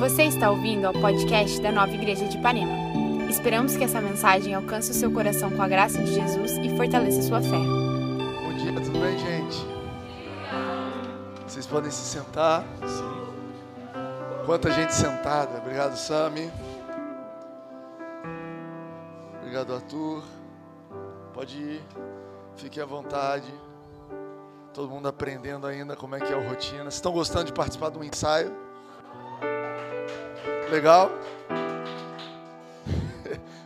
Você está ouvindo ao podcast da Nova Igreja de Ipanema. Esperamos que essa mensagem alcance o seu coração com a graça de Jesus e fortaleça sua fé. Bom dia, tudo bem, gente? Vocês podem se sentar. Quanta gente sentada. Obrigado, Sami. Obrigado, Arthur. Pode ir. Fique à vontade. Todo mundo aprendendo ainda como é que é a rotina. Vocês estão gostando de participar um ensaio? Legal?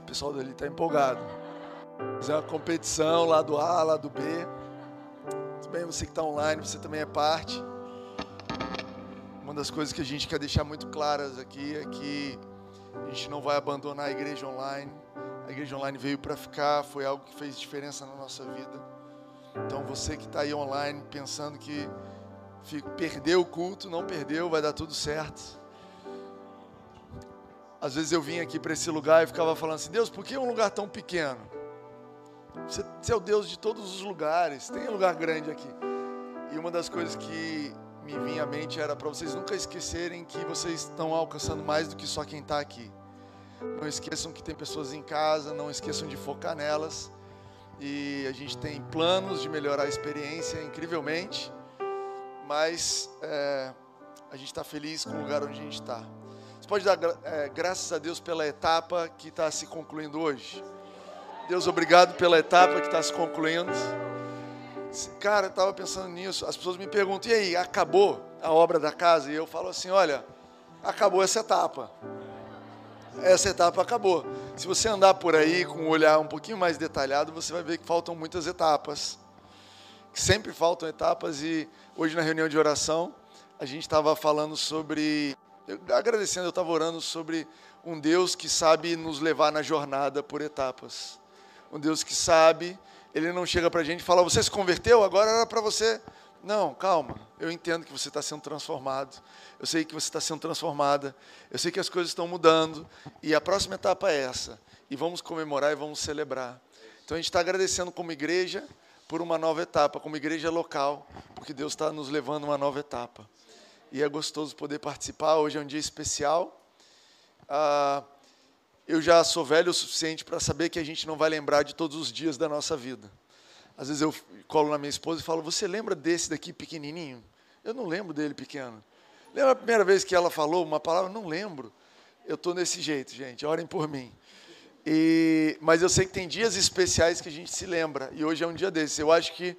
O pessoal dali está empolgado. Fazer uma competição lá do A, lá do B. Tudo bem, você que está online, você também é parte. Uma das coisas que a gente quer deixar muito claras aqui é que a gente não vai abandonar a igreja online. A igreja online veio para ficar, foi algo que fez diferença na nossa vida. Então você que está aí online pensando que perdeu o culto, não perdeu, vai dar tudo certo. Às vezes eu vim aqui para esse lugar e ficava falando assim: Deus, por que um lugar tão pequeno? Você, você é o Deus de todos os lugares, tem um lugar grande aqui. E uma das coisas que me vinha à mente era para vocês nunca esquecerem que vocês estão alcançando mais do que só quem está aqui. Não esqueçam que tem pessoas em casa, não esqueçam de focar nelas. E a gente tem planos de melhorar a experiência incrivelmente, mas é, a gente está feliz com o lugar onde a gente está. Você pode dar é, graças a Deus pela etapa que está se concluindo hoje. Deus, obrigado pela etapa que está se concluindo. Cara, eu estava pensando nisso. As pessoas me perguntam: e aí, acabou a obra da casa? E eu falo assim: olha, acabou essa etapa. Essa etapa acabou. Se você andar por aí com um olhar um pouquinho mais detalhado, você vai ver que faltam muitas etapas. Que sempre faltam etapas. E hoje, na reunião de oração, a gente estava falando sobre agradecendo, eu estava orando sobre um Deus que sabe nos levar na jornada por etapas. Um Deus que sabe, ele não chega para a gente e fala: Você se converteu? Agora era para você. Não, calma. Eu entendo que você está sendo transformado. Eu sei que você está sendo transformada. Eu sei que as coisas estão mudando. E a próxima etapa é essa. E vamos comemorar e vamos celebrar. Então a gente está agradecendo como igreja por uma nova etapa, como igreja local, porque Deus está nos levando a uma nova etapa e é gostoso poder participar. Hoje é um dia especial. Ah, eu já sou velho o suficiente para saber que a gente não vai lembrar de todos os dias da nossa vida. Às vezes eu colo na minha esposa e falo: Você lembra desse daqui pequenininho? Eu não lembro dele pequeno. Lembra a primeira vez que ela falou uma palavra? Não lembro. Eu estou nesse jeito, gente. Orem por mim. E, mas eu sei que tem dias especiais que a gente se lembra. E hoje é um dia desse. Eu acho que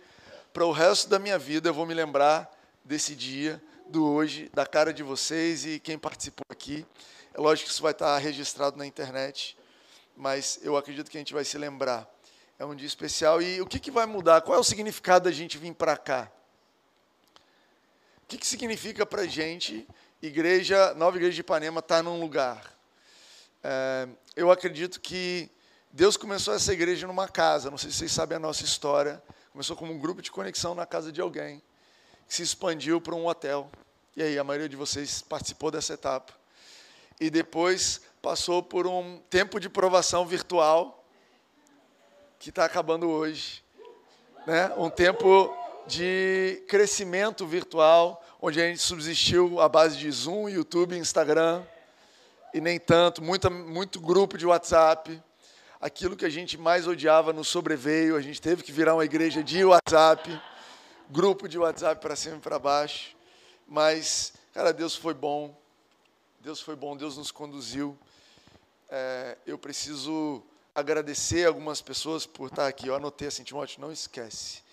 para o resto da minha vida eu vou me lembrar desse dia do hoje, da cara de vocês e quem participou aqui. É lógico que isso vai estar registrado na internet, mas eu acredito que a gente vai se lembrar. É um dia especial. E o que, que vai mudar? Qual é o significado da gente vir para cá? O que, que significa para a gente, igreja, Nova Igreja de Ipanema, estar tá num lugar? É, eu acredito que Deus começou essa igreja numa casa. Não sei se vocês sabem a nossa história. Começou como um grupo de conexão na casa de alguém se expandiu para um hotel. E aí, a maioria de vocês participou dessa etapa. E depois passou por um tempo de provação virtual, que está acabando hoje. Né? Um tempo de crescimento virtual, onde a gente subsistiu à base de Zoom, YouTube, Instagram, e nem tanto, muita, muito grupo de WhatsApp. Aquilo que a gente mais odiava nos sobreveio, a gente teve que virar uma igreja de WhatsApp grupo de WhatsApp para cima e para baixo. Mas, cara, Deus foi bom. Deus foi bom, Deus nos conduziu. É, eu preciso agradecer algumas pessoas por estar aqui. Eu anotei assim, Timóteo, não esquece.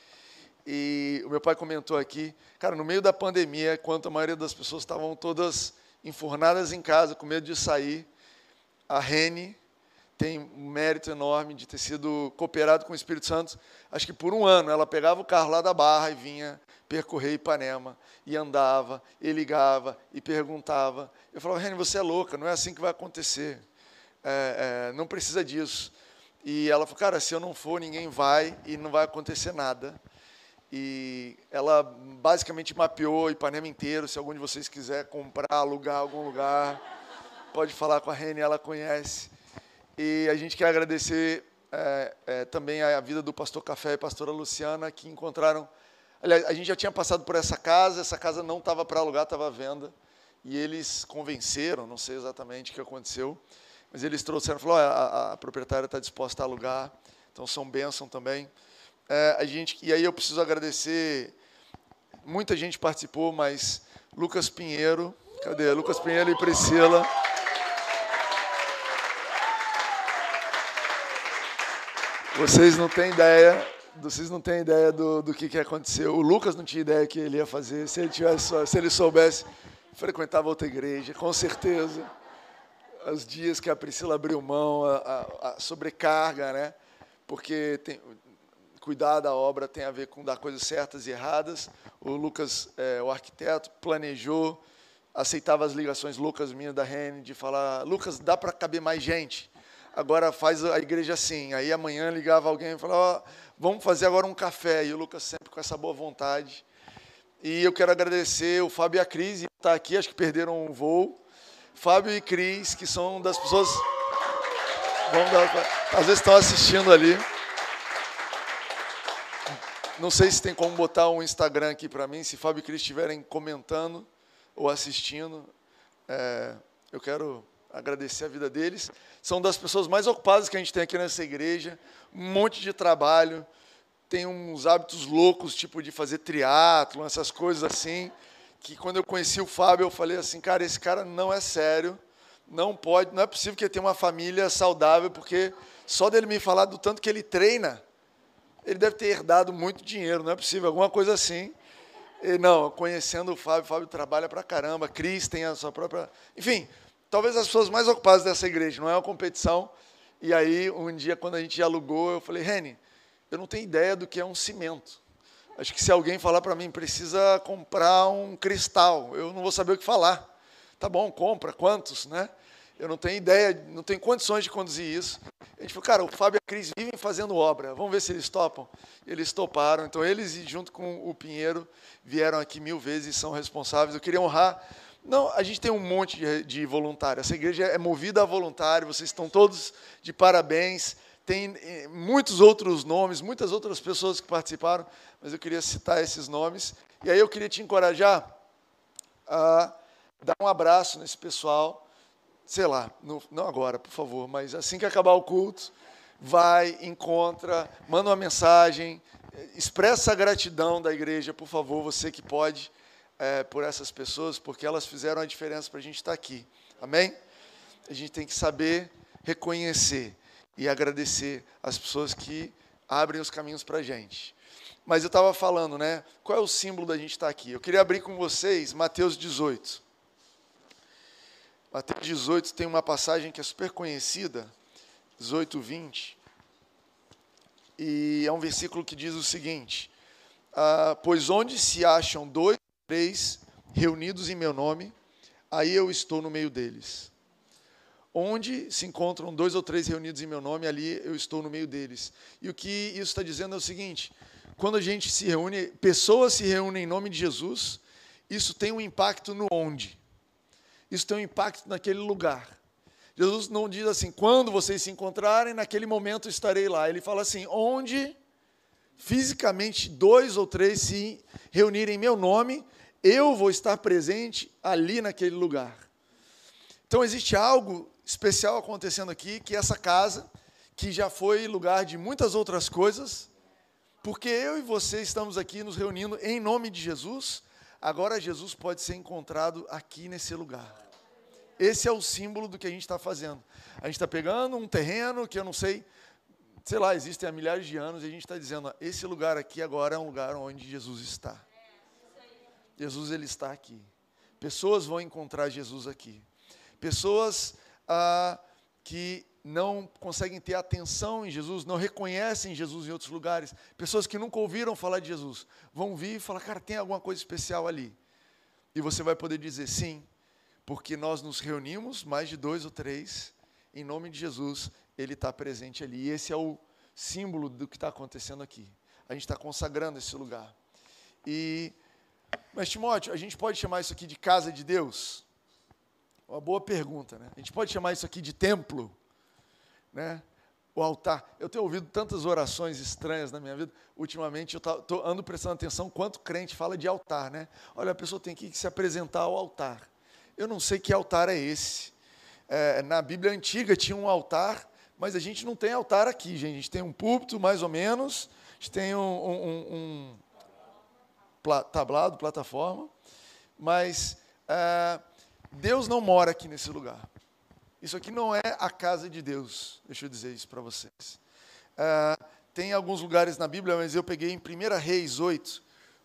E o meu pai comentou aqui, cara, no meio da pandemia, enquanto a maioria das pessoas estavam todas enfurnadas em casa, com medo de sair, a Rene, tem um mérito enorme de ter sido cooperado com o Espírito Santo. Acho que por um ano ela pegava o carro lá da Barra e vinha percorrer Ipanema, e andava, e ligava, e perguntava. Eu falava, Reni, você é louca, não é assim que vai acontecer. É, é, não precisa disso. E ela falou, cara, se eu não for, ninguém vai e não vai acontecer nada. E ela basicamente mapeou Ipanema inteiro. Se algum de vocês quiser comprar, alugar algum lugar, pode falar com a Reni, ela conhece. E a gente quer agradecer é, é, também a vida do pastor Café e pastora Luciana, que encontraram. Aliás, a gente já tinha passado por essa casa, essa casa não estava para alugar, estava à venda. e eles convenceram, não sei exatamente o que aconteceu, mas eles trouxeram, falou, a, a, a proprietária está disposta a alugar, então são bênção também. É, a gente, e aí eu preciso agradecer, muita gente participou, mas Lucas Pinheiro, cadê? Lucas Pinheiro e Priscila. Vocês não têm ideia, vocês não têm ideia do, do que, que aconteceu. O Lucas não tinha ideia que ele ia fazer. Se ele tivesse, se ele soubesse, frequentava outra igreja, com certeza. Os dias que a Priscila abriu mão, a, a, a sobrecarga, né? Porque tem, cuidar da obra tem a ver com dar coisas certas e erradas. O Lucas, é, o arquiteto, planejou, aceitava as ligações Lucas minha da Rene de falar, Lucas, dá para caber mais gente agora faz a igreja assim. Aí amanhã ligava alguém e falava, oh, vamos fazer agora um café. E o Lucas sempre com essa boa vontade. E eu quero agradecer o Fábio e a Cris, está aqui, acho que perderam um voo. Fábio e Cris, que são das pessoas. Dar, às vezes estão assistindo ali. Não sei se tem como botar um Instagram aqui para mim, se Fábio e Cris estiverem comentando ou assistindo. É, eu quero agradecer a vida deles. São das pessoas mais ocupadas que a gente tem aqui nessa igreja, um monte de trabalho, tem uns hábitos loucos, tipo de fazer triatlo, essas coisas assim, que quando eu conheci o Fábio, eu falei assim, cara, esse cara não é sério, não pode, não é possível que ele tenha uma família saudável, porque só dele me falar do tanto que ele treina, ele deve ter herdado muito dinheiro, não é possível, alguma coisa assim. E, não, conhecendo o Fábio, o Fábio trabalha pra caramba, Cris tem a sua própria. Enfim, talvez as pessoas mais ocupadas dessa igreja, não é uma competição. E aí, um dia, quando a gente alugou, eu falei, Reni, eu não tenho ideia do que é um cimento. Acho que se alguém falar para mim, precisa comprar um cristal, eu não vou saber o que falar. Tá bom, compra, quantos, né? Eu não tenho ideia, não tenho condições de conduzir isso. A gente falou, cara, o Fábio e a Cris vivem fazendo obra, vamos ver se eles topam. Eles toparam, então eles, junto com o Pinheiro, vieram aqui mil vezes e são responsáveis. Eu queria honrar não, a gente tem um monte de, de voluntários. Essa igreja é movida a voluntário, vocês estão todos de parabéns. Tem eh, muitos outros nomes, muitas outras pessoas que participaram, mas eu queria citar esses nomes. E aí eu queria te encorajar a dar um abraço nesse pessoal, sei lá, no, não agora, por favor, mas assim que acabar o culto, vai, encontra, manda uma mensagem, eh, expressa a gratidão da igreja, por favor, você que pode é, por essas pessoas, porque elas fizeram a diferença para a gente estar tá aqui. Amém? A gente tem que saber reconhecer e agradecer as pessoas que abrem os caminhos para a gente. Mas eu estava falando, né? Qual é o símbolo da gente estar tá aqui? Eu queria abrir com vocês Mateus 18. Mateus 18 tem uma passagem que é super conhecida, 18, 20. E é um versículo que diz o seguinte: ah, Pois onde se acham dois três reunidos em meu nome, aí eu estou no meio deles. Onde se encontram dois ou três reunidos em meu nome, ali eu estou no meio deles. E o que isso está dizendo é o seguinte: quando a gente se reúne, pessoas se reúnem em nome de Jesus, isso tem um impacto no onde. Isso tem um impacto naquele lugar. Jesus não diz assim, quando vocês se encontrarem, naquele momento estarei lá. Ele fala assim, onde fisicamente dois ou três se reunirem em meu nome, eu vou estar presente ali naquele lugar. Então existe algo especial acontecendo aqui, que essa casa, que já foi lugar de muitas outras coisas, porque eu e você estamos aqui nos reunindo em nome de Jesus, agora Jesus pode ser encontrado aqui nesse lugar. Esse é o símbolo do que a gente está fazendo. A gente está pegando um terreno que eu não sei, sei lá, existem há milhares de anos, e a gente está dizendo, ó, esse lugar aqui agora é um lugar onde Jesus está. Jesus ele está aqui. Pessoas vão encontrar Jesus aqui. Pessoas ah, que não conseguem ter atenção em Jesus, não reconhecem Jesus em outros lugares. Pessoas que nunca ouviram falar de Jesus vão vir e falar, cara, tem alguma coisa especial ali. E você vai poder dizer sim, porque nós nos reunimos, mais de dois ou três, em nome de Jesus, Ele está presente ali. E esse é o símbolo do que está acontecendo aqui. A gente está consagrando esse lugar. E mas, Timóteo, a gente pode chamar isso aqui de casa de Deus? Uma boa pergunta, né? A gente pode chamar isso aqui de templo? Né? O altar. Eu tenho ouvido tantas orações estranhas na minha vida. Ultimamente eu tô, ando prestando atenção quanto crente fala de altar, né? Olha, a pessoa tem que se apresentar ao altar. eu não sei que altar é esse. É, na Bíblia antiga tinha um altar, mas a gente não tem altar aqui, gente. A gente tem um púlpito, mais ou menos, a gente tem um, um, um tablado, plataforma, mas é, Deus não mora aqui nesse lugar. Isso aqui não é a casa de Deus, deixa eu dizer isso para vocês. É, tem alguns lugares na Bíblia, mas eu peguei em 1 Reis 8,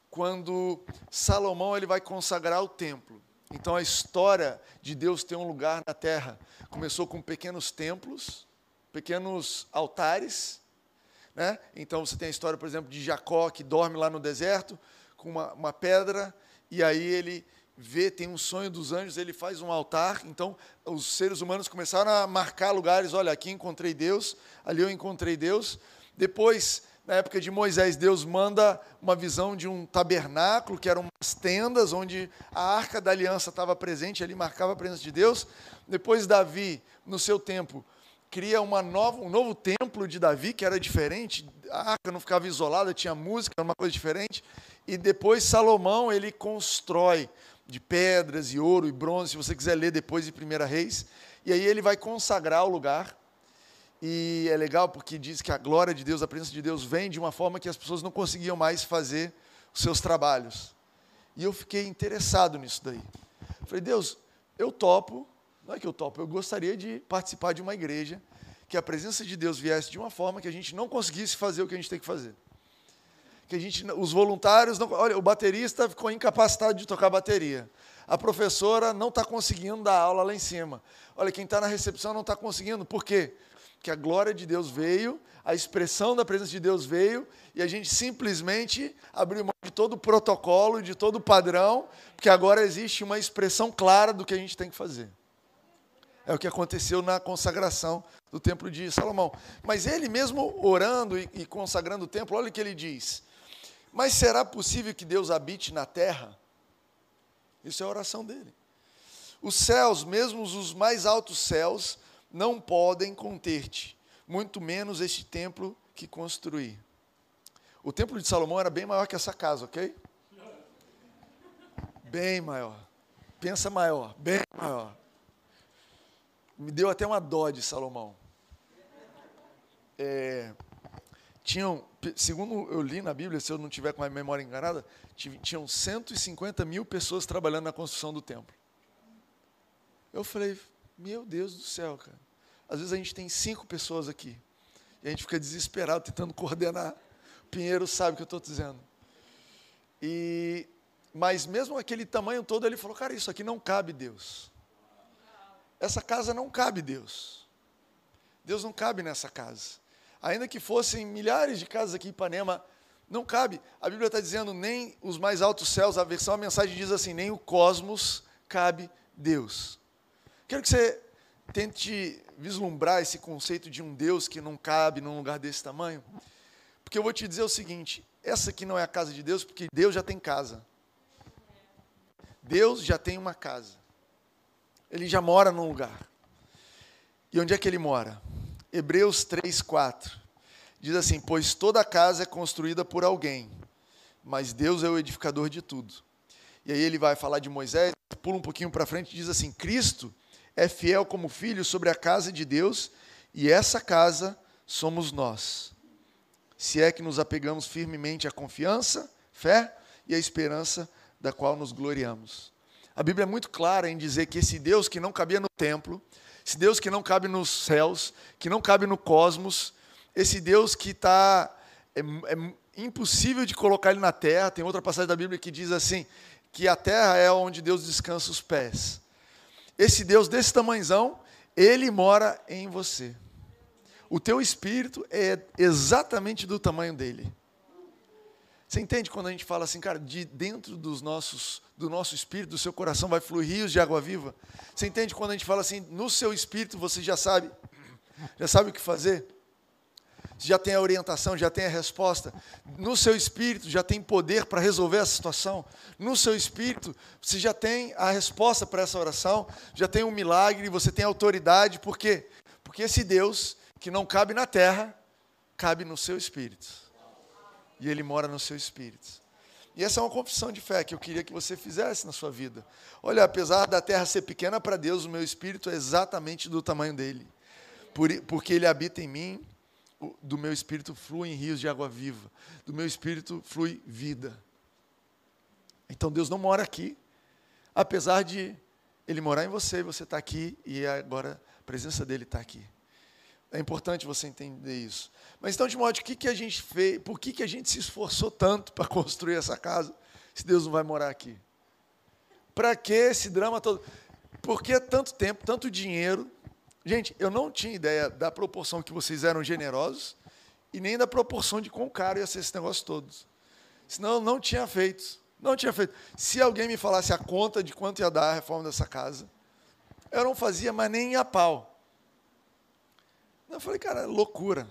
quando Salomão ele vai consagrar o templo. Então a história de Deus ter um lugar na terra começou com pequenos templos, pequenos altares. Né? Então você tem a história, por exemplo, de Jacó que dorme lá no deserto com uma, uma pedra, e aí ele vê, tem um sonho dos anjos, ele faz um altar. Então, os seres humanos começaram a marcar lugares: olha, aqui encontrei Deus, ali eu encontrei Deus. Depois, na época de Moisés, Deus manda uma visão de um tabernáculo, que eram umas tendas onde a arca da aliança estava presente, ali marcava a presença de Deus. Depois, Davi, no seu tempo, cria uma nova, um novo templo de Davi, que era diferente, a arca não ficava isolada, tinha música, era uma coisa diferente. E depois Salomão, ele constrói de pedras e ouro e bronze, se você quiser ler depois de Primeira Reis. E aí ele vai consagrar o lugar. E é legal porque diz que a glória de Deus, a presença de Deus vem de uma forma que as pessoas não conseguiam mais fazer os seus trabalhos. E eu fiquei interessado nisso daí. Falei, Deus, eu topo, não é que eu topo, eu gostaria de participar de uma igreja que a presença de Deus viesse de uma forma que a gente não conseguisse fazer o que a gente tem que fazer que a gente, os voluntários, não, olha, o baterista ficou incapacitado de tocar bateria. A professora não está conseguindo dar aula lá em cima. Olha, quem está na recepção não está conseguindo. Por quê? Porque a glória de Deus veio, a expressão da presença de Deus veio, e a gente simplesmente abriu mão de todo o protocolo, de todo o padrão, porque agora existe uma expressão clara do que a gente tem que fazer. É o que aconteceu na consagração do templo de Salomão. Mas ele mesmo orando e, consagrando o templo, olha o que ele diz. Mas será possível que Deus habite na terra? Isso é a oração dele. Os céus, mesmo os mais altos céus, não podem conter-te, muito menos este templo que construí. O templo de Salomão era bem maior que essa casa, ok? Bem maior. Pensa maior, bem maior. Me deu até uma dó de Salomão. É, tinham, segundo eu li na Bíblia, se eu não tiver com a memória enganada, tinham 150 mil pessoas trabalhando na construção do templo. Eu falei, meu Deus do céu, cara. Às vezes a gente tem cinco pessoas aqui. E a gente fica desesperado tentando coordenar. Pinheiro sabe o que eu estou dizendo. E, mas mesmo aquele tamanho todo, ele falou, cara, isso aqui não cabe Deus. Essa casa não cabe Deus. Deus não cabe nessa casa ainda que fossem milhares de casas aqui em Ipanema, não cabe. A Bíblia está dizendo nem os mais altos céus, a versão, a mensagem diz assim, nem o cosmos cabe Deus. Quero que você tente vislumbrar esse conceito de um Deus que não cabe num lugar desse tamanho. Porque eu vou te dizer o seguinte: essa aqui não é a casa de Deus, porque Deus já tem casa. Deus já tem uma casa. Ele já mora num lugar. E onde é que ele mora? Hebreus 3, 4. Diz assim: Pois toda casa é construída por alguém, mas Deus é o edificador de tudo. E aí ele vai falar de Moisés, pula um pouquinho para frente e diz assim: Cristo é fiel como filho sobre a casa de Deus, e essa casa somos nós. Se é que nos apegamos firmemente à confiança, fé e à esperança da qual nos gloriamos. A Bíblia é muito clara em dizer que esse Deus que não cabia no templo, esse Deus que não cabe nos céus, que não cabe no cosmos, esse Deus que está. É, é impossível de colocar ele na terra. Tem outra passagem da Bíblia que diz assim: que a terra é onde Deus descansa os pés. Esse Deus desse tamanzão, ele mora em você. O teu espírito é exatamente do tamanho dele. Você entende quando a gente fala assim, cara, de dentro dos nossos, do nosso espírito, do seu coração vai fluir rios de água viva? Você entende quando a gente fala assim, no seu espírito você já sabe, já sabe o que fazer? Já tem a orientação, já tem a resposta. No seu espírito já tem poder para resolver a situação. No seu espírito você já tem a resposta para essa oração, já tem um milagre, você tem autoridade. Por quê? Porque esse Deus que não cabe na terra, cabe no seu espírito e ele mora no seu espírito. E essa é uma confissão de fé que eu queria que você fizesse na sua vida. Olha, apesar da terra ser pequena para Deus, o meu espírito é exatamente do tamanho dele. Por, porque ele habita em mim, do meu espírito flui em rios de água viva. Do meu espírito flui vida. Então Deus não mora aqui, apesar de ele morar em você, você está aqui e agora a presença dele está aqui. É importante você entender isso. Mas então, Timóteo, o que, que a gente fez? Por que, que a gente se esforçou tanto para construir essa casa, se Deus não vai morar aqui? Para que esse drama todo? Por que tanto tempo, tanto dinheiro? Gente, eu não tinha ideia da proporção que vocês eram generosos e nem da proporção de quão caro ia ser esse negócio todo. Senão eu não tinha feito. Não tinha feito. Se alguém me falasse a conta de quanto ia dar a reforma dessa casa, eu não fazia mais nem a pau. Eu falei, cara, loucura.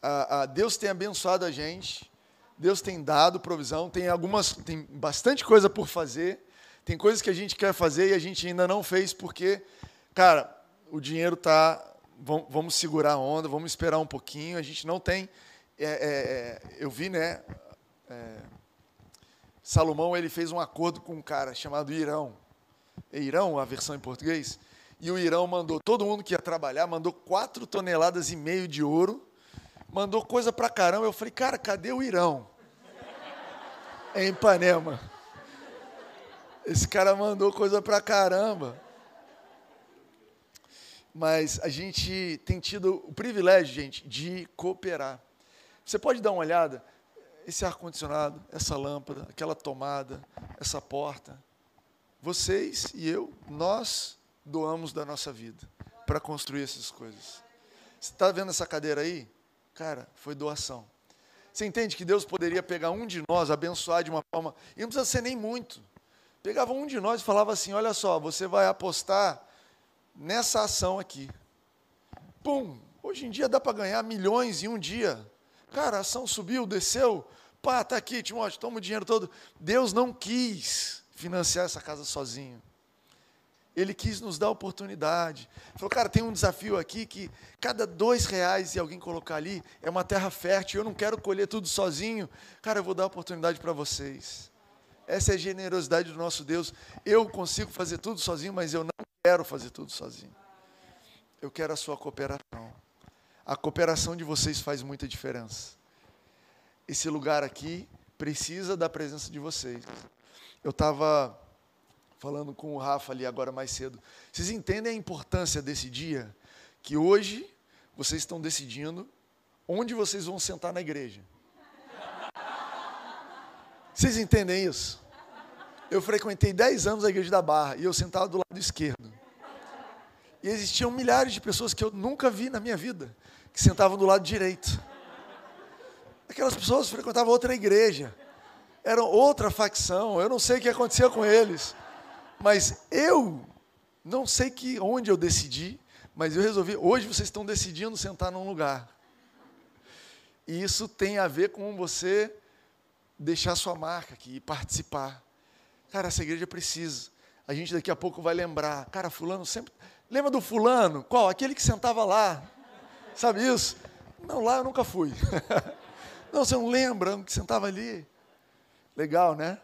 Ah, ah, Deus tem abençoado a gente, Deus tem dado provisão, tem algumas, tem bastante coisa por fazer, tem coisas que a gente quer fazer e a gente ainda não fez porque, cara, o dinheiro está, vamos segurar a onda, vamos esperar um pouquinho, a gente não tem, é, é, é, eu vi, né, é, Salomão ele fez um acordo com um cara chamado Irão, é Irão, a versão em português, e o Irão mandou, todo mundo que ia trabalhar, mandou quatro toneladas e meio de ouro, mandou coisa pra caramba. Eu falei, cara, cadê o Irão? em Ipanema. Esse cara mandou coisa pra caramba. Mas a gente tem tido o privilégio, gente, de cooperar. Você pode dar uma olhada? Esse ar-condicionado, essa lâmpada, aquela tomada, essa porta. Vocês e eu, nós doamos da nossa vida para construir essas coisas. Você está vendo essa cadeira aí? Cara, foi doação. Você entende que Deus poderia pegar um de nós, abençoar de uma forma, e não precisa ser nem muito. Pegava um de nós e falava assim: Olha só, você vai apostar nessa ação aqui. Pum! Hoje em dia dá para ganhar milhões em um dia. Cara, a ação subiu, desceu. Pá, tá aqui, Timóteo, toma o dinheiro todo. Deus não quis financiar essa casa sozinho. Ele quis nos dar oportunidade. Falou, cara, tem um desafio aqui que cada dois reais e alguém colocar ali é uma terra fértil. Eu não quero colher tudo sozinho. Cara, eu vou dar oportunidade para vocês. Essa é a generosidade do nosso Deus. Eu consigo fazer tudo sozinho, mas eu não quero fazer tudo sozinho. Eu quero a sua cooperação. A cooperação de vocês faz muita diferença. Esse lugar aqui precisa da presença de vocês. Eu estava falando com o Rafa ali agora mais cedo. Vocês entendem a importância desse dia? Que hoje vocês estão decidindo onde vocês vão sentar na igreja. Vocês entendem isso? Eu frequentei 10 anos a igreja da Barra e eu sentava do lado esquerdo. E existiam milhares de pessoas que eu nunca vi na minha vida que sentavam do lado direito. Aquelas pessoas frequentavam outra igreja, eram outra facção, eu não sei o que acontecia com eles. Mas eu não sei que onde eu decidi, mas eu resolvi. Hoje vocês estão decidindo sentar num lugar. E isso tem a ver com você deixar sua marca aqui e participar. Cara, essa igreja precisa. A gente daqui a pouco vai lembrar. Cara, fulano sempre. Lembra do fulano? Qual? Aquele que sentava lá. Sabe isso? Não, lá eu nunca fui. não, você não lembra que sentava ali? Legal, né?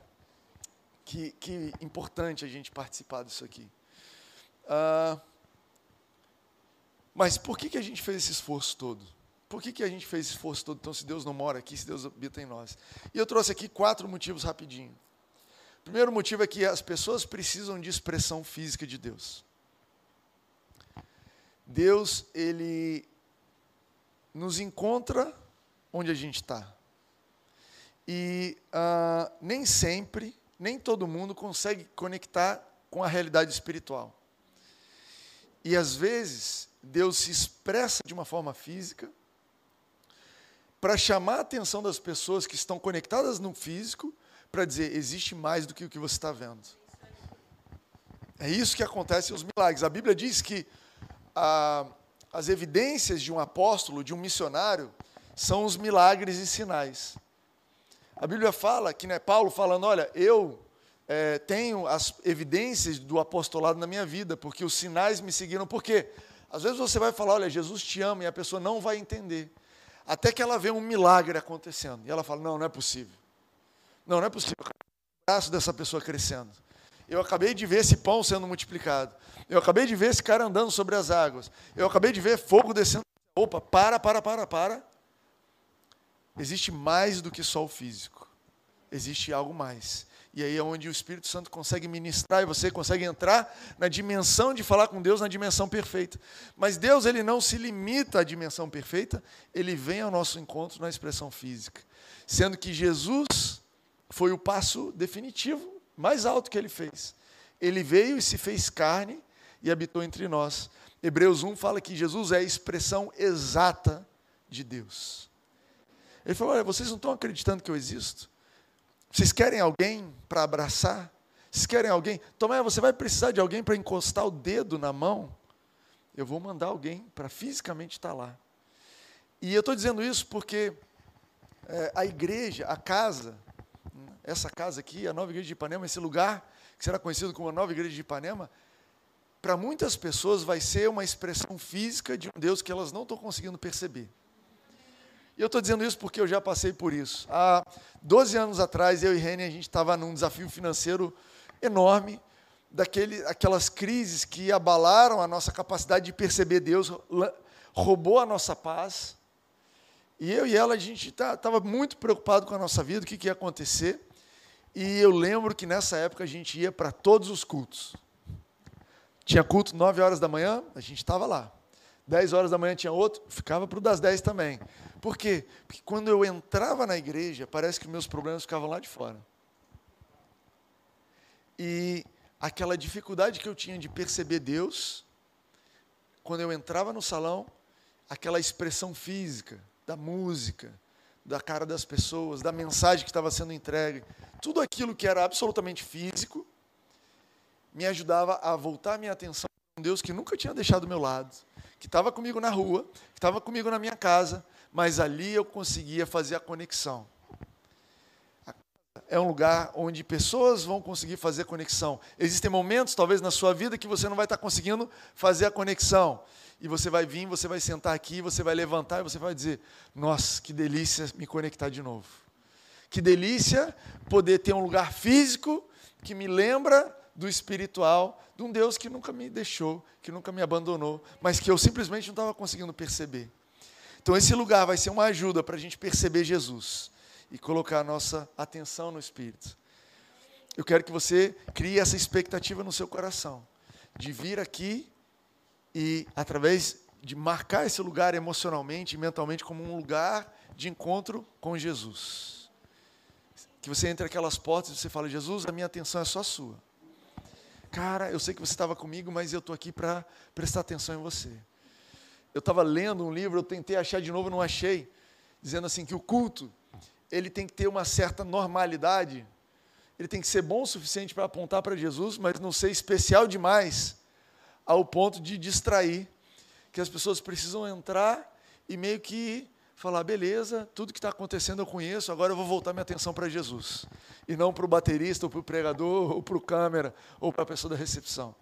Que, que importante a gente participar disso aqui. Ah, mas por que, que a gente fez esse esforço todo? Por que, que a gente fez esse esforço todo? Então, se Deus não mora aqui, se Deus habita em nós. E eu trouxe aqui quatro motivos rapidinho. Primeiro motivo é que as pessoas precisam de expressão física de Deus. Deus, Ele nos encontra onde a gente está. E ah, nem sempre nem todo mundo consegue conectar com a realidade espiritual. E às vezes, Deus se expressa de uma forma física para chamar a atenção das pessoas que estão conectadas no físico para dizer: existe mais do que o que você está vendo. É isso que acontece nos milagres. A Bíblia diz que a, as evidências de um apóstolo, de um missionário, são os milagres e sinais. A Bíblia fala que, né, Paulo falando, olha, eu é, tenho as evidências do apostolado na minha vida, porque os sinais me seguiram. Por quê? Às vezes você vai falar, olha, Jesus te ama, e a pessoa não vai entender. Até que ela vê um milagre acontecendo. E ela fala, não, não é possível. Não, não é possível. O braço dessa pessoa crescendo. Eu acabei de ver esse pão sendo multiplicado. Eu acabei de ver esse cara andando sobre as águas. Eu acabei de ver fogo descendo. Opa, para, para, para, para. Existe mais do que só o físico. Existe algo mais. E aí é onde o Espírito Santo consegue ministrar e você consegue entrar na dimensão de falar com Deus na dimensão perfeita. Mas Deus ele não se limita à dimensão perfeita, ele vem ao nosso encontro na expressão física, sendo que Jesus foi o passo definitivo, mais alto que ele fez. Ele veio e se fez carne e habitou entre nós. Hebreus 1 fala que Jesus é a expressão exata de Deus. Ele falou: Olha, vocês não estão acreditando que eu existo? Vocês querem alguém para abraçar? Vocês querem alguém? Tomé, você vai precisar de alguém para encostar o dedo na mão? Eu vou mandar alguém para fisicamente estar lá. E eu estou dizendo isso porque é, a igreja, a casa, essa casa aqui, a nova igreja de Ipanema, esse lugar que será conhecido como a nova igreja de Ipanema, para muitas pessoas vai ser uma expressão física de um Deus que elas não estão conseguindo perceber. E eu estou dizendo isso porque eu já passei por isso. Há 12 anos atrás, eu e Reni, a gente estava num desafio financeiro enorme, daquele, aquelas crises que abalaram a nossa capacidade de perceber Deus, roubou a nossa paz. E eu e ela, a gente estava tá, muito preocupado com a nossa vida, o que, que ia acontecer. E eu lembro que nessa época a gente ia para todos os cultos. Tinha culto 9 horas da manhã, a gente estava lá. 10 horas da manhã tinha outro, ficava para o das 10 também. Por quê? Porque quando eu entrava na igreja, parece que meus problemas ficavam lá de fora. E aquela dificuldade que eu tinha de perceber Deus, quando eu entrava no salão, aquela expressão física, da música, da cara das pessoas, da mensagem que estava sendo entregue, tudo aquilo que era absolutamente físico, me ajudava a voltar a minha atenção para um Deus que nunca tinha deixado do meu lado, que estava comigo na rua, que estava comigo na minha casa, mas ali eu conseguia fazer a conexão. É um lugar onde pessoas vão conseguir fazer conexão. Existem momentos, talvez na sua vida, que você não vai estar conseguindo fazer a conexão. E você vai vir, você vai sentar aqui, você vai levantar e você vai dizer: Nossa, que delícia me conectar de novo. Que delícia poder ter um lugar físico que me lembra do espiritual, de um Deus que nunca me deixou, que nunca me abandonou, mas que eu simplesmente não estava conseguindo perceber. Então, esse lugar vai ser uma ajuda para a gente perceber Jesus e colocar a nossa atenção no Espírito. Eu quero que você crie essa expectativa no seu coração, de vir aqui e, através de marcar esse lugar emocionalmente e mentalmente como um lugar de encontro com Jesus. Que você entre aquelas portas e você fala: Jesus, a minha atenção é só sua. Cara, eu sei que você estava comigo, mas eu estou aqui para prestar atenção em você. Eu estava lendo um livro, eu tentei achar de novo, não achei, dizendo assim que o culto ele tem que ter uma certa normalidade, ele tem que ser bom o suficiente para apontar para Jesus, mas não ser especial demais ao ponto de distrair, que as pessoas precisam entrar e meio que falar, beleza, tudo que está acontecendo eu conheço, agora eu vou voltar minha atenção para Jesus, e não para o baterista, ou para o pregador, ou para o câmera, ou para a pessoa da recepção.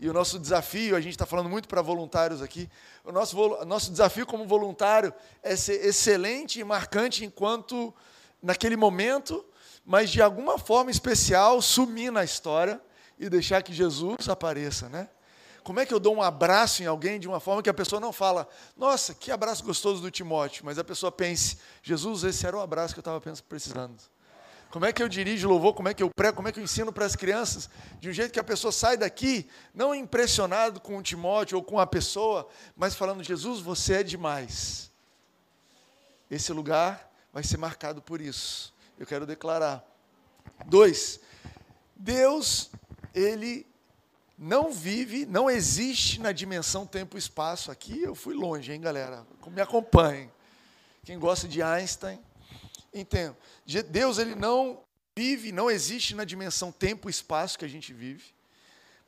E o nosso desafio, a gente está falando muito para voluntários aqui, o nosso, nosso desafio como voluntário é ser excelente e marcante enquanto naquele momento, mas de alguma forma especial sumir na história e deixar que Jesus apareça, né? Como é que eu dou um abraço em alguém de uma forma que a pessoa não fala, nossa, que abraço gostoso do Timóteo, mas a pessoa pense, Jesus, esse era o abraço que eu estava precisando. Como é que eu dirijo louvor? Como é que eu prego? Como é que eu ensino para as crianças? De um jeito que a pessoa sai daqui não impressionado com o Timóteo ou com a pessoa, mas falando: Jesus, você é demais. Esse lugar vai ser marcado por isso. Eu quero declarar. Dois, Deus, Ele não vive, não existe na dimensão tempo-espaço. Aqui eu fui longe, hein, galera? Me acompanhem. Quem gosta de Einstein, entendo. Deus ele não vive, não existe na dimensão tempo e espaço que a gente vive,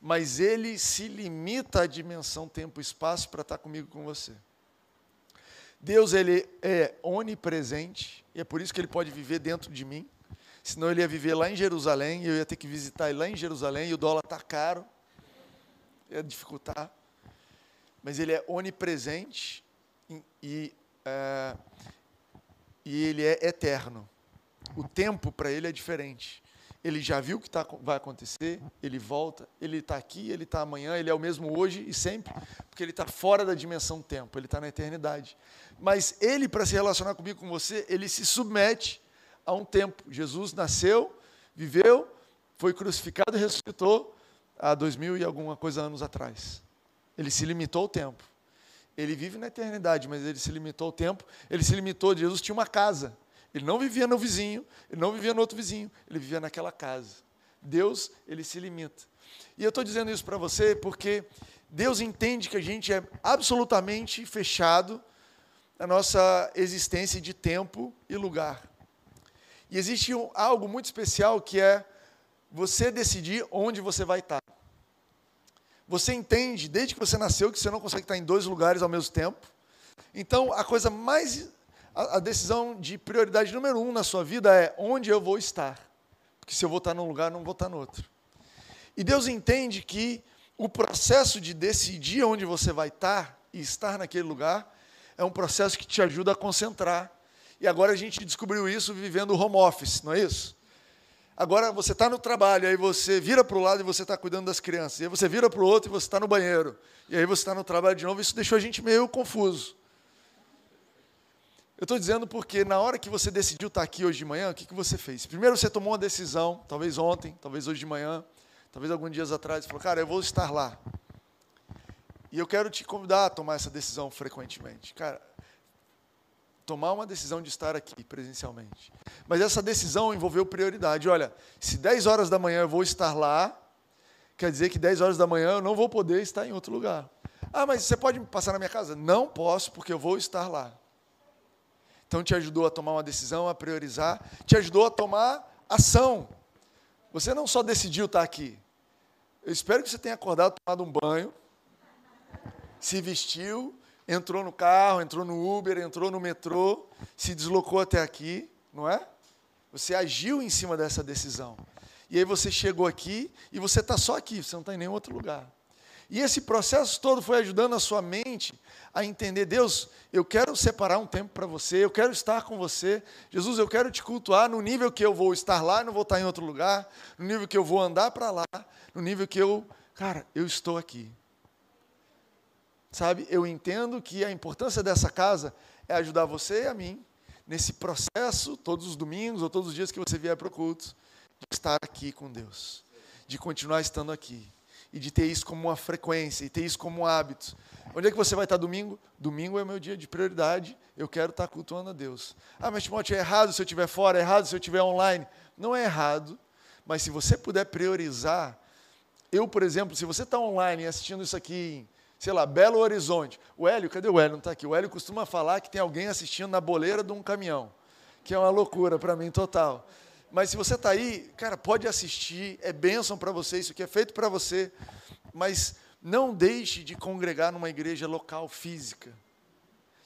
mas ele se limita à dimensão tempo e espaço para estar comigo com você. Deus ele é onipresente e é por isso que ele pode viver dentro de mim. Senão ele ia viver lá em Jerusalém, e eu ia ter que visitar ele lá em Jerusalém e o dólar está caro, ia dificultar. Mas ele é onipresente e, e, é, e ele é eterno. O tempo para ele é diferente. Ele já viu o que tá, vai acontecer, ele volta, ele está aqui, ele está amanhã, ele é o mesmo hoje e sempre, porque ele está fora da dimensão tempo, ele está na eternidade. Mas ele, para se relacionar comigo, com você, ele se submete a um tempo. Jesus nasceu, viveu, foi crucificado e ressuscitou há dois mil e alguma coisa anos atrás. Ele se limitou ao tempo. Ele vive na eternidade, mas ele se limitou ao tempo. Ele se limitou. Jesus tinha uma casa. Ele não vivia no vizinho, ele não vivia no outro vizinho, ele vivia naquela casa. Deus, ele se limita. E eu estou dizendo isso para você porque Deus entende que a gente é absolutamente fechado na nossa existência de tempo e lugar. E existe algo muito especial que é você decidir onde você vai estar. Você entende, desde que você nasceu, que você não consegue estar em dois lugares ao mesmo tempo. Então, a coisa mais. A, decisão de prioridade número um na sua vida é onde eu vou estar. Porque se eu vou estar num lugar, não vou estar no outro. E Deus entende que o processo de decidir onde você vai estar e estar naquele lugar é um processo que te ajuda a concentrar. E agora a gente descobriu isso vivendo o home office, não é isso? Agora você está no trabalho, aí você vira para o lado e você está cuidando das crianças. E aí você vira para o outro e você está no banheiro. E aí você está no trabalho de novo. Isso deixou a gente meio confuso. Eu estou dizendo porque na hora que você decidiu estar tá aqui hoje de manhã, o que, que você fez? Primeiro você tomou uma decisão, talvez ontem, talvez hoje de manhã, talvez alguns dias atrás, falou, cara, eu vou estar lá. E eu quero te convidar a tomar essa decisão frequentemente. Cara, tomar uma decisão de estar aqui presencialmente. Mas essa decisão envolveu prioridade. Olha, se 10 horas da manhã eu vou estar lá, quer dizer que 10 horas da manhã eu não vou poder estar em outro lugar. Ah, mas você pode passar na minha casa? Não posso, porque eu vou estar lá. Então te ajudou a tomar uma decisão, a priorizar, te ajudou a tomar ação. Você não só decidiu estar aqui. Eu espero que você tenha acordado, tomado um banho, se vestiu, entrou no carro, entrou no Uber, entrou no metrô, se deslocou até aqui, não é? Você agiu em cima dessa decisão. E aí você chegou aqui e você está só aqui, você não está em nenhum outro lugar. E esse processo todo foi ajudando a sua mente a entender: Deus, eu quero separar um tempo para você, eu quero estar com você. Jesus, eu quero te cultuar no nível que eu vou estar lá, não vou estar em outro lugar, no nível que eu vou andar para lá, no nível que eu, cara, eu estou aqui. Sabe, eu entendo que a importância dessa casa é ajudar você e a mim nesse processo, todos os domingos ou todos os dias que você vier para o culto, de estar aqui com Deus, de continuar estando aqui e de ter isso como uma frequência e ter isso como um hábito. Onde é que você vai estar domingo? Domingo é meu dia de prioridade, eu quero estar cultuando a Deus. Ah, mas Timóteo, é errado se eu estiver fora, é errado se eu estiver online. Não é errado, mas se você puder priorizar, eu, por exemplo, se você está online assistindo isso aqui sei lá, Belo Horizonte. O Hélio, cadê o Hélio? Não está aqui. O Hélio costuma falar que tem alguém assistindo na boleira de um caminhão, que é uma loucura para mim total. Mas se você está aí, cara, pode assistir, é bênção para você, isso aqui é feito para você, mas não deixe de congregar numa igreja local física.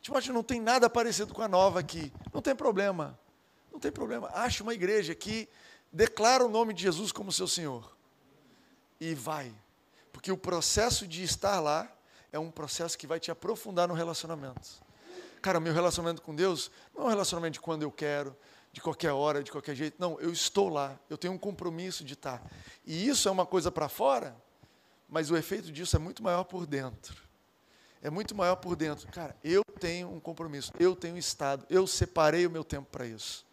Timóteo, não tem nada parecido com a nova aqui. Não tem problema. Não tem problema. Ache uma igreja que declara o nome de Jesus como seu Senhor. E vai. Porque o processo de estar lá é um processo que vai te aprofundar no relacionamento. Cara, meu relacionamento com Deus não é um relacionamento de quando eu quero, de qualquer hora, de qualquer jeito. Não, eu estou lá, eu tenho um compromisso de estar. E isso é uma coisa para fora, mas o efeito disso é muito maior por dentro. É muito maior por dentro. Cara, eu tenho um compromisso, eu tenho estado, eu separei o meu tempo para isso.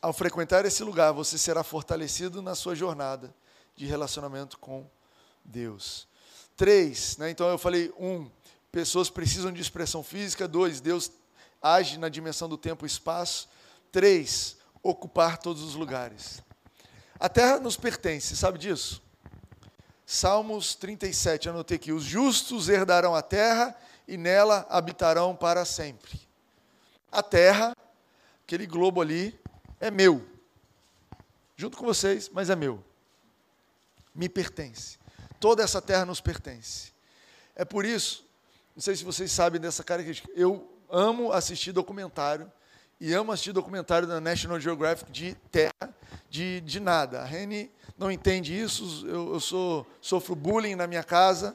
Ao frequentar esse lugar, você será fortalecido na sua jornada de relacionamento com Deus. Três, né? então eu falei, um, pessoas precisam de expressão física. Dois, Deus age na dimensão do tempo e espaço. Três, ocupar todos os lugares. A terra nos pertence, sabe disso? Salmos 37, anotei aqui: os justos herdarão a terra e nela habitarão para sempre. A terra, aquele globo ali, é meu, junto com vocês, mas é meu. Me pertence. Toda essa terra nos pertence. É por isso, não sei se vocês sabem dessa característica, eu amo assistir documentário e amo assistir documentário da National Geographic de terra, de, de nada. A Reni não entende isso, eu, eu sou, sofro bullying na minha casa,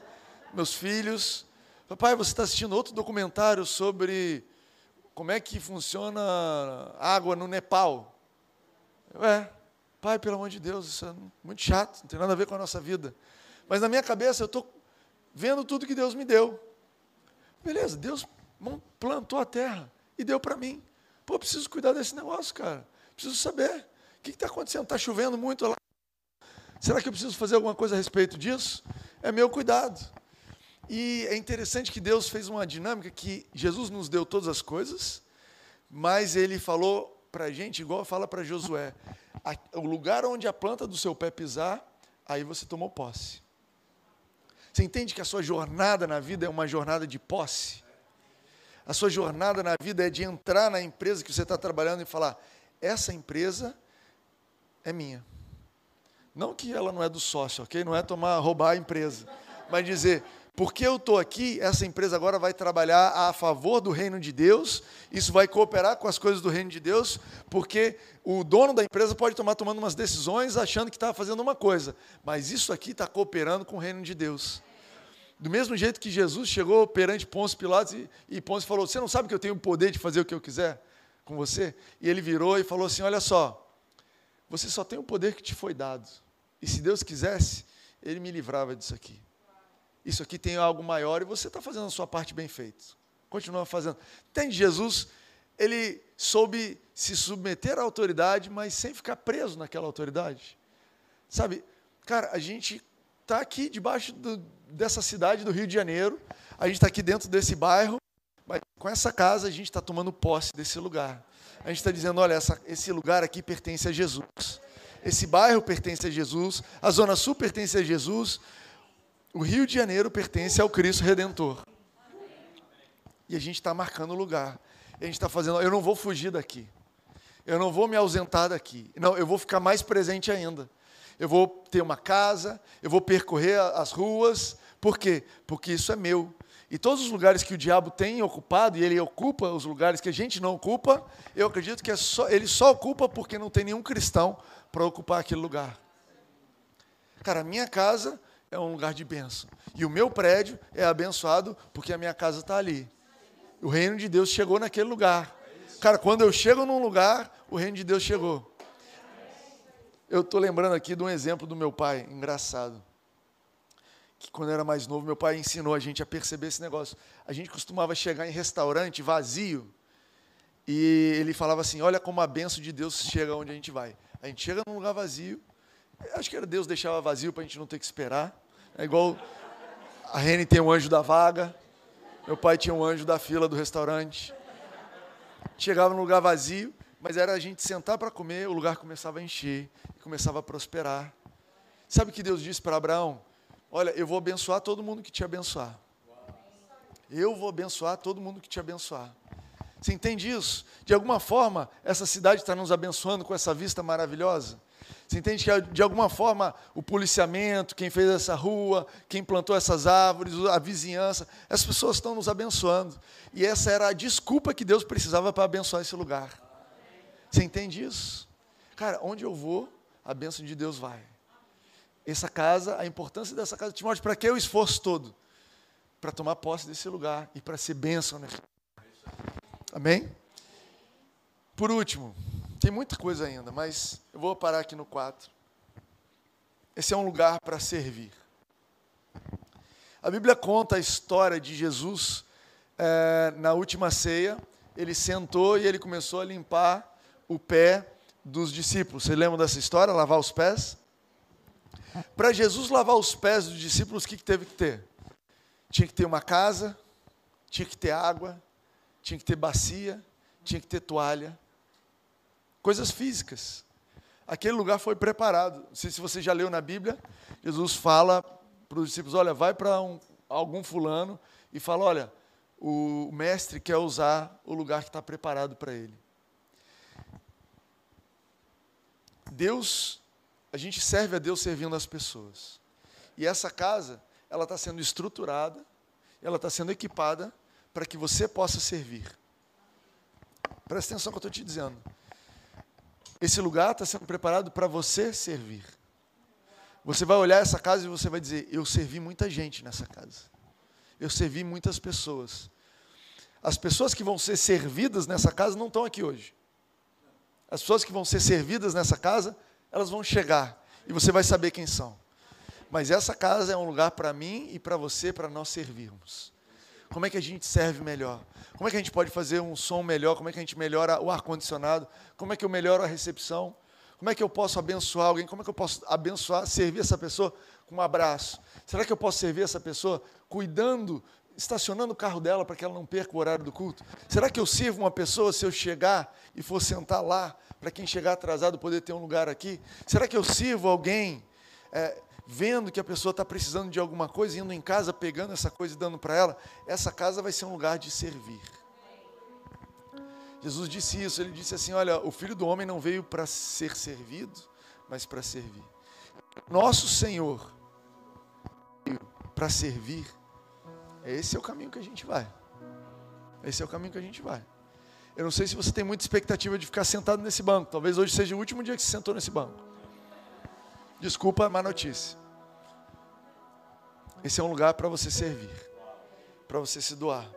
meus filhos. Papai, você está assistindo outro documentário sobre como é que funciona água no Nepal? É, pai, pelo amor de Deus, isso é muito chato, não tem nada a ver com a nossa vida. Mas na minha cabeça eu estou vendo tudo que Deus me deu. Beleza, Deus plantou a terra e deu para mim. Pô, preciso cuidar desse negócio, cara. Preciso saber. O que está acontecendo? Está chovendo muito lá. Será que eu preciso fazer alguma coisa a respeito disso? É meu cuidado. E é interessante que Deus fez uma dinâmica que Jesus nos deu todas as coisas, mas ele falou para a gente, igual fala para Josué: o lugar onde a planta do seu pé pisar, aí você tomou posse. Você entende que a sua jornada na vida é uma jornada de posse? A sua jornada na vida é de entrar na empresa que você está trabalhando e falar: essa empresa é minha. Não que ela não é do sócio, ok? Não é tomar, roubar a empresa. Mas dizer, porque eu estou aqui, essa empresa agora vai trabalhar a favor do reino de Deus, isso vai cooperar com as coisas do reino de Deus, porque o dono da empresa pode tomar tomando umas decisões achando que está fazendo uma coisa, mas isso aqui está cooperando com o reino de Deus. Do mesmo jeito que Jesus chegou perante Pôncio Pilatos e, e Pôncio falou: Você não sabe que eu tenho o poder de fazer o que eu quiser com você? E ele virou e falou assim: Olha só, você só tem o poder que te foi dado. E se Deus quisesse, ele me livrava disso aqui. Isso aqui tem algo maior e você está fazendo a sua parte bem feita. Continua fazendo. Tem Jesus, ele soube se submeter à autoridade, mas sem ficar preso naquela autoridade. Sabe, cara, a gente está aqui debaixo do, dessa cidade do Rio de Janeiro, a gente está aqui dentro desse bairro, mas com essa casa a gente está tomando posse desse lugar. A gente está dizendo: olha, essa, esse lugar aqui pertence a Jesus. Esse bairro pertence a Jesus, a Zona Sul pertence a Jesus, o Rio de Janeiro pertence ao Cristo Redentor. E a gente está marcando o lugar. E a gente está fazendo, eu não vou fugir daqui. Eu não vou me ausentar daqui. Não, eu vou ficar mais presente ainda eu vou ter uma casa, eu vou percorrer as ruas. Por quê? Porque isso é meu. E todos os lugares que o diabo tem ocupado, e ele ocupa os lugares que a gente não ocupa, eu acredito que é só, ele só ocupa porque não tem nenhum cristão para ocupar aquele lugar. Cara, a minha casa é um lugar de bênção. E o meu prédio é abençoado porque a minha casa está ali. O reino de Deus chegou naquele lugar. Cara, quando eu chego num lugar, o reino de Deus chegou. Eu estou lembrando aqui de um exemplo do meu pai, engraçado. Que quando era mais novo, meu pai ensinou a gente a perceber esse negócio. A gente costumava chegar em restaurante vazio e ele falava assim: Olha como a benção de Deus chega onde a gente vai. A gente chega num lugar vazio, acho que era Deus deixava vazio para a gente não ter que esperar. É igual a Rene tem um anjo da vaga, meu pai tinha um anjo da fila do restaurante. Chegava num lugar vazio, mas era a gente sentar para comer, o lugar começava a encher, começava a prosperar. Sabe o que Deus disse para Abraão? Olha, eu vou abençoar todo mundo que te abençoar. Eu vou abençoar todo mundo que te abençoar. Você entende isso? De alguma forma, essa cidade está nos abençoando com essa vista maravilhosa. Você entende que, de alguma forma, o policiamento, quem fez essa rua, quem plantou essas árvores, a vizinhança, essas pessoas estão nos abençoando. E essa era a desculpa que Deus precisava para abençoar esse lugar. Você entende isso? Cara, onde eu vou, a bênção de Deus vai. Essa casa, a importância dessa casa, Timóteo, para que o esforço todo? Para tomar posse desse lugar e para ser bênção nesse Amém? Por último, tem muita coisa ainda, mas eu vou parar aqui no 4. Esse é um lugar para servir. A Bíblia conta a história de Jesus é, na última ceia. Ele sentou e ele começou a limpar o pé dos discípulos. Você lembra dessa história? Lavar os pés? Para Jesus lavar os pés dos discípulos, o que, que teve que ter? Tinha que ter uma casa, tinha que ter água, tinha que ter bacia, tinha que ter toalha. Coisas físicas. Aquele lugar foi preparado. Não sei se você já leu na Bíblia, Jesus fala para os discípulos: olha, vai para um, algum fulano e fala: olha, o mestre quer usar o lugar que está preparado para ele. Deus, a gente serve a Deus servindo as pessoas. E essa casa, ela está sendo estruturada, ela está sendo equipada para que você possa servir. Presta atenção no que eu estou te dizendo. Esse lugar está sendo preparado para você servir. Você vai olhar essa casa e você vai dizer: Eu servi muita gente nessa casa. Eu servi muitas pessoas. As pessoas que vão ser servidas nessa casa não estão aqui hoje. As pessoas que vão ser servidas nessa casa, elas vão chegar e você vai saber quem são. Mas essa casa é um lugar para mim e para você, para nós servirmos. Como é que a gente serve melhor? Como é que a gente pode fazer um som melhor? Como é que a gente melhora o ar-condicionado? Como é que eu melhoro a recepção? Como é que eu posso abençoar alguém? Como é que eu posso abençoar, servir essa pessoa com um abraço? Será que eu posso servir essa pessoa cuidando, estacionando o carro dela para que ela não perca o horário do culto? Será que eu sirvo uma pessoa se eu chegar e for sentar lá, para quem chegar atrasado poder ter um lugar aqui? Será que eu sirvo alguém é, vendo que a pessoa está precisando de alguma coisa, indo em casa, pegando essa coisa e dando para ela? Essa casa vai ser um lugar de servir. Jesus disse isso, ele disse assim: Olha, o filho do homem não veio para ser servido, mas para servir. Nosso Senhor para servir. Esse é o caminho que a gente vai. Esse é o caminho que a gente vai. Eu não sei se você tem muita expectativa de ficar sentado nesse banco. Talvez hoje seja o último dia que você sentou nesse banco. Desculpa má notícia. Esse é um lugar para você servir, para você se doar.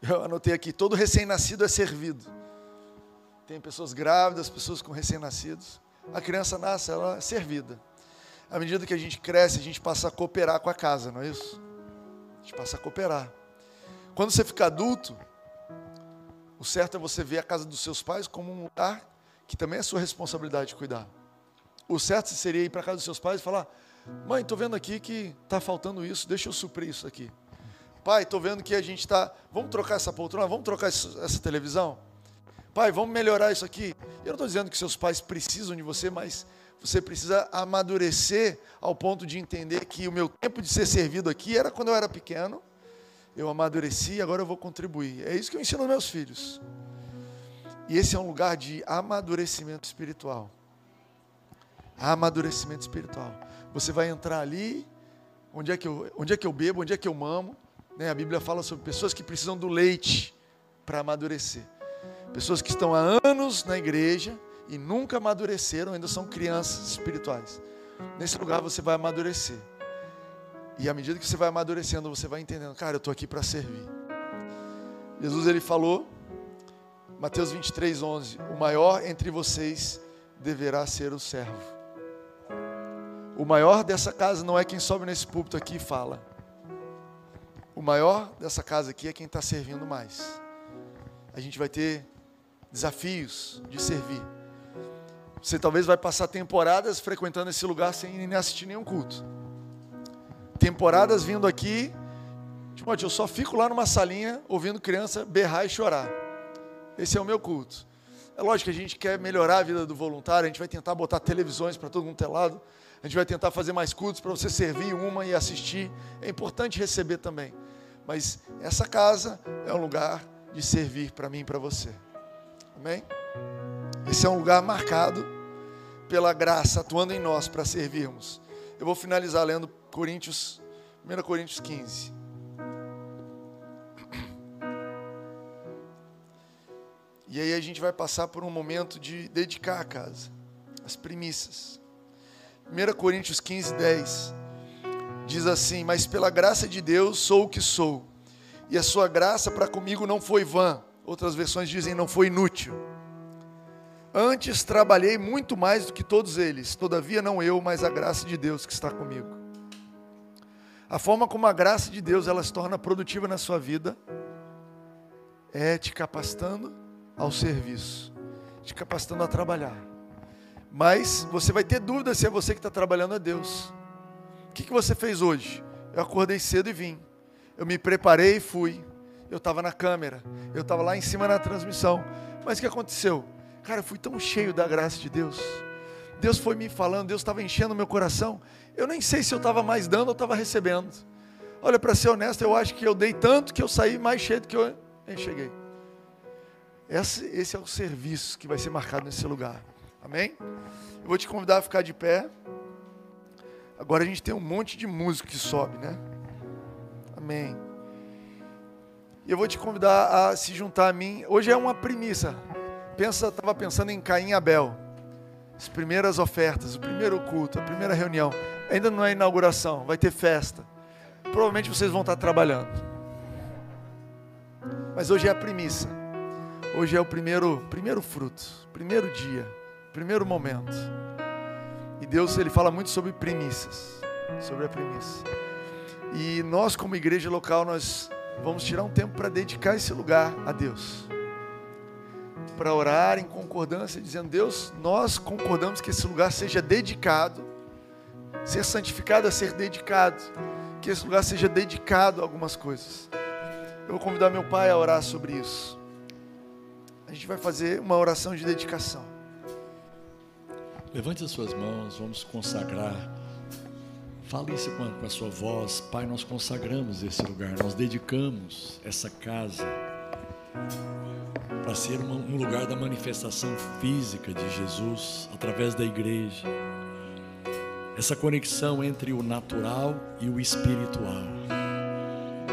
Eu anotei aqui: todo recém-nascido é servido. Tem pessoas grávidas, pessoas com recém-nascidos. A criança nasce, ela é servida. À medida que a gente cresce, a gente passa a cooperar com a casa, não é isso? Gente passa a cooperar. Quando você fica adulto, o certo é você ver a casa dos seus pais como um lugar que também é sua responsabilidade de cuidar. O certo seria ir para a casa dos seus pais e falar: Mãe, estou vendo aqui que está faltando isso, deixa eu suprir isso aqui. Pai, estou vendo que a gente está. Vamos trocar essa poltrona? Vamos trocar essa televisão? Pai, vamos melhorar isso aqui. Eu não estou dizendo que seus pais precisam de você, mas você precisa amadurecer ao ponto de entender que o meu tempo de ser servido aqui era quando eu era pequeno. Eu amadureci e agora eu vou contribuir. É isso que eu ensino aos meus filhos. E esse é um lugar de amadurecimento espiritual. Amadurecimento espiritual. Você vai entrar ali, onde é que eu, onde é que eu bebo, onde é que eu mamo, né? A Bíblia fala sobre pessoas que precisam do leite para amadurecer. Pessoas que estão há anos na igreja e nunca amadureceram, ainda são crianças espirituais. Nesse lugar você vai amadurecer. E à medida que você vai amadurecendo, você vai entendendo, cara, eu estou aqui para servir. Jesus ele falou, Mateus 23, 11: O maior entre vocês deverá ser o servo. O maior dessa casa não é quem sobe nesse púlpito aqui e fala. O maior dessa casa aqui é quem está servindo mais. A gente vai ter desafios de servir. Você talvez vai passar temporadas frequentando esse lugar sem nem assistir nenhum culto. Temporadas vindo aqui, tipo, eu só fico lá numa salinha ouvindo criança berrar e chorar. Esse é o meu culto. É lógico que a gente quer melhorar a vida do voluntário, a gente vai tentar botar televisões para todo mundo ter lado, a gente vai tentar fazer mais cultos para você servir uma e assistir. É importante receber também. Mas essa casa é um lugar de servir para mim e para você. Amém? Esse é um lugar marcado pela graça atuando em nós para servirmos. Eu vou finalizar lendo Coríntios, 1 Coríntios 15. E aí a gente vai passar por um momento de dedicar a casa, as primícias. 1 Coríntios 15, 10 diz assim: Mas pela graça de Deus sou o que sou, e a sua graça para comigo não foi vã. Outras versões dizem não foi inútil. Antes trabalhei muito mais do que todos eles, todavia não eu, mas a graça de Deus que está comigo. A forma como a graça de Deus ela se torna produtiva na sua vida é te capacitando ao serviço, te capacitando a trabalhar. Mas você vai ter dúvida se é você que está trabalhando a Deus que, que você fez hoje? Eu acordei cedo e vim. Eu me preparei e fui. Eu estava na câmera. Eu estava lá em cima na transmissão. Mas o que aconteceu? Cara, eu fui tão cheio da graça de Deus. Deus foi me falando, Deus estava enchendo meu coração. Eu nem sei se eu estava mais dando ou estava recebendo. Olha, para ser honesto, eu acho que eu dei tanto que eu saí mais cheio do que eu cheguei. Esse, esse é o serviço que vai ser marcado nesse lugar. Amém? Eu vou te convidar a ficar de pé. Agora a gente tem um monte de músico que sobe, né? Amém. E eu vou te convidar a se juntar a mim. Hoje é uma premissa. Pensa, estava pensando em Caim e Abel. As primeiras ofertas, o primeiro culto, a primeira reunião. Ainda não é inauguração, vai ter festa. Provavelmente vocês vão estar trabalhando. Mas hoje é a premissa. Hoje é o primeiro, primeiro fruto, primeiro dia, primeiro momento. E Deus ele fala muito sobre premissas, sobre a premissa. E nós como igreja local nós vamos tirar um tempo para dedicar esse lugar a Deus. Para orar em concordância, dizendo: Deus, nós concordamos que esse lugar seja dedicado, ser santificado a ser dedicado, que esse lugar seja dedicado a algumas coisas. Eu vou convidar meu pai a orar sobre isso. A gente vai fazer uma oração de dedicação. Levante as suas mãos, vamos consagrar. Fale isso com a sua voz. Pai, nós consagramos esse lugar, nós dedicamos essa casa para ser um lugar da manifestação física de Jesus através da igreja. Essa conexão entre o natural e o espiritual.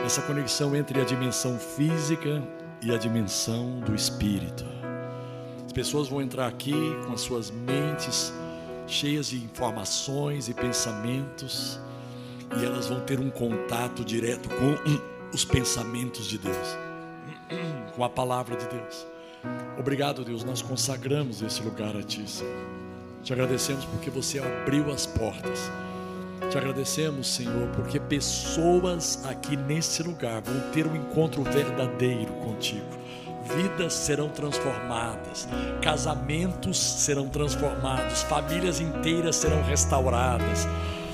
Essa conexão entre a dimensão física e a dimensão do espírito. As pessoas vão entrar aqui com as suas mentes cheias de informações e pensamentos, e elas vão ter um contato direto com os pensamentos de Deus, com a palavra de Deus. Obrigado, Deus, nós consagramos esse lugar a Ti, Senhor. Te agradecemos porque você abriu as portas. Te agradecemos, Senhor, porque pessoas aqui nesse lugar vão ter um encontro verdadeiro contigo vidas serão transformadas, casamentos serão transformados, famílias inteiras serão restauradas.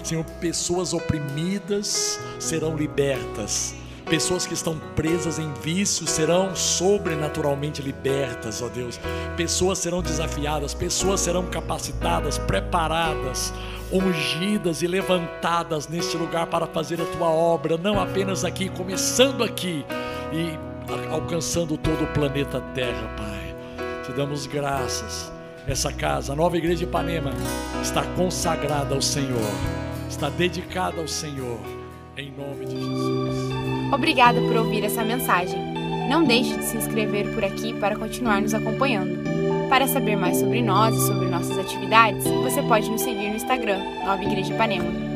Senhor, pessoas oprimidas serão libertas. Pessoas que estão presas em vícios serão sobrenaturalmente libertas, ó Deus. Pessoas serão desafiadas, pessoas serão capacitadas, preparadas, ungidas e levantadas neste lugar para fazer a tua obra, não apenas aqui, começando aqui e alcançando todo o planeta Terra, Pai. Te damos graças. Essa casa, a nova igreja de Ipanema, está consagrada ao Senhor, está dedicada ao Senhor, em nome de Jesus. Obrigada por ouvir essa mensagem. Não deixe de se inscrever por aqui para continuar nos acompanhando. Para saber mais sobre nós e sobre nossas atividades, você pode nos seguir no Instagram, Nova Igreja Ipanema.